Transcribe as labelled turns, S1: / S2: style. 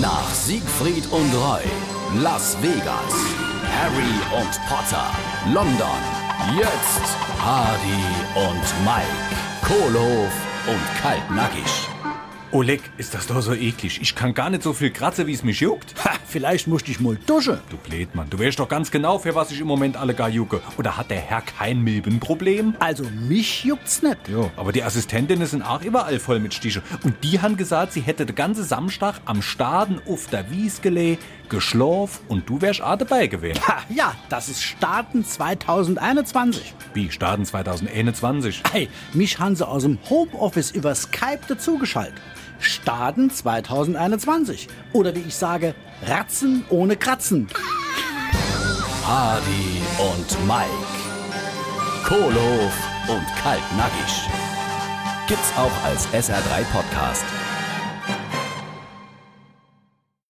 S1: Nach Siegfried und Roy, Las Vegas, Harry und Potter, London, jetzt Hardy und Mike, Kohlhof und Kaltnackig.
S2: Oleg, ist das doch so eklig. Ich kann gar nicht so viel kratzen, wie es mich juckt.
S3: Ha, vielleicht musst ich mal duschen.
S2: Du Blödmann, du weißt doch ganz genau, für was ich im Moment alle gar jucke. Oder hat der Herr kein Milbenproblem?
S3: Also mich juckt's nicht.
S2: Ja, aber die Assistentinnen sind auch überall voll mit Stiche. Und die haben gesagt, sie hätte den ganzen Samstag am Staden auf der Wies geschlafen und du wärst auch dabei gewesen.
S3: Ha, ja, das ist Starten 2021.
S2: Wie, Staden 2021?
S3: Hey, mich haben sie aus dem Homeoffice über Skype dazugeschaltet. Starten 2021. Oder wie ich sage, Ratzen ohne Kratzen.
S1: Hardy und Mike, Kohlhof und Kaltnackig. Gibt's auch als SR3 Podcast.